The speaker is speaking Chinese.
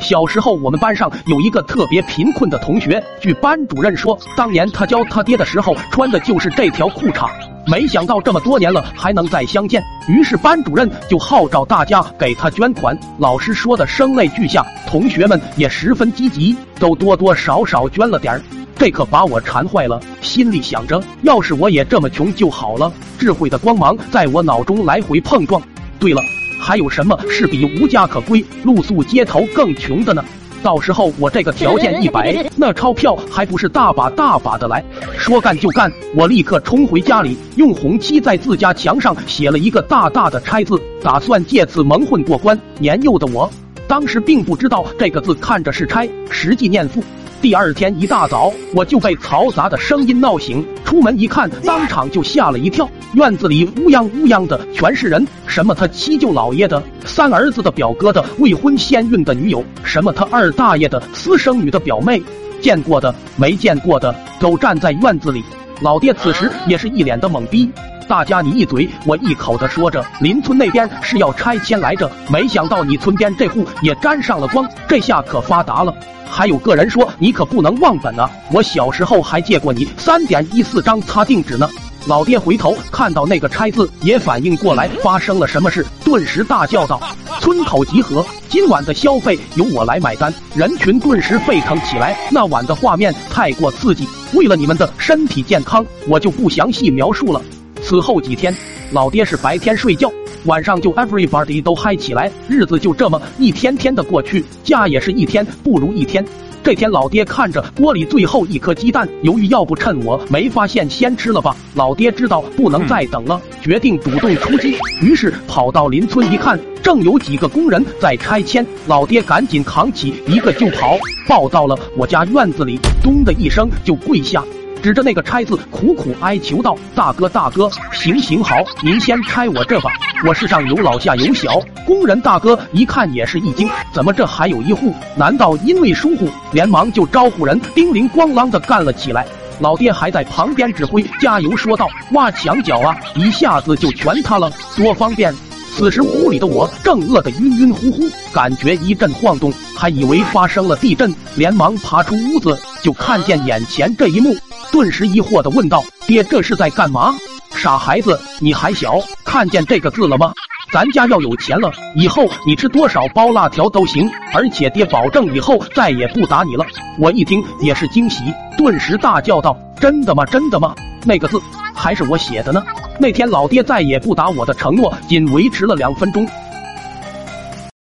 小时候，我们班上有一个特别贫困的同学。据班主任说，当年他教他爹的时候穿的就是这条裤衩。没想到这么多年了还能再相见，于是班主任就号召大家给他捐款。老师说的声泪俱下，同学们也十分积极，都多多少少捐了点儿。这可把我馋坏了，心里想着，要是我也这么穷就好了。智慧的光芒在我脑中来回碰撞。对了。还有什么是比无家可归、露宿街头更穷的呢？到时候我这个条件一摆，那钞票还不是大把大把的来？说干就干，我立刻冲回家里，用红漆在自家墙上写了一个大大的“拆”字，打算借此蒙混过关。年幼的我，当时并不知道这个字看着是“拆”，实际念“富”。第二天一大早，我就被嘈杂的声音闹醒。出门一看，当场就吓了一跳。院子里乌泱乌泱的，全是人。什么他七舅姥爷的、三儿子的、表哥的、未婚先孕的女友，什么他二大爷的私生女的表妹，见过的、没见过的，都站在院子里。老爹此时也是一脸的懵逼。大家你一嘴我一口的说着，邻村那边是要拆迁来着，没想到你村边这户也沾上了光，这下可发达了。还有个人说你可不能忘本啊！我小时候还借过你三点一四张擦腚纸呢。老爹回头看到那个拆字，也反应过来发生了什么事，顿时大叫道：“村口集合，今晚的消费由我来买单！”人群顿时沸腾起来。那晚的画面太过刺激，为了你们的身体健康，我就不详细描述了。此后几天，老爹是白天睡觉。晚上就 everybody 都嗨起来，日子就这么一天天的过去，家也是一天不如一天。这天，老爹看着锅里最后一颗鸡蛋，犹豫要不趁我没发现先吃了吧。老爹知道不能再等了，决定主动出击，于是跑到邻村一看，正有几个工人在拆迁。老爹赶紧扛起一个就跑，抱到了我家院子里，咚的一声就跪下。指着那个拆字，苦苦哀求道：“大哥，大哥，行行好，您先拆我这吧。我世上有老下有小。”工人大哥一看也是一惊，怎么这还有一户？难道因为疏忽？连忙就招呼人叮铃咣啷的干了起来。老爹还在旁边指挥加油，说道：“挖墙脚啊，一下子就全塌了，多方便。”此时屋里的我正饿得晕晕乎乎，感觉一阵晃动，还以为发生了地震，连忙爬出屋子，就看见眼前这一幕，顿时疑惑的问道：“爹，这是在干嘛？傻孩子，你还小，看见这个字了吗？咱家要有钱了，以后你吃多少包辣条都行，而且爹保证以后再也不打你了。”我一听也是惊喜，顿时大叫道：“真的吗？真的吗？那个字还是我写的呢！”那天老爹再也不打我的承诺，仅维持了两分钟。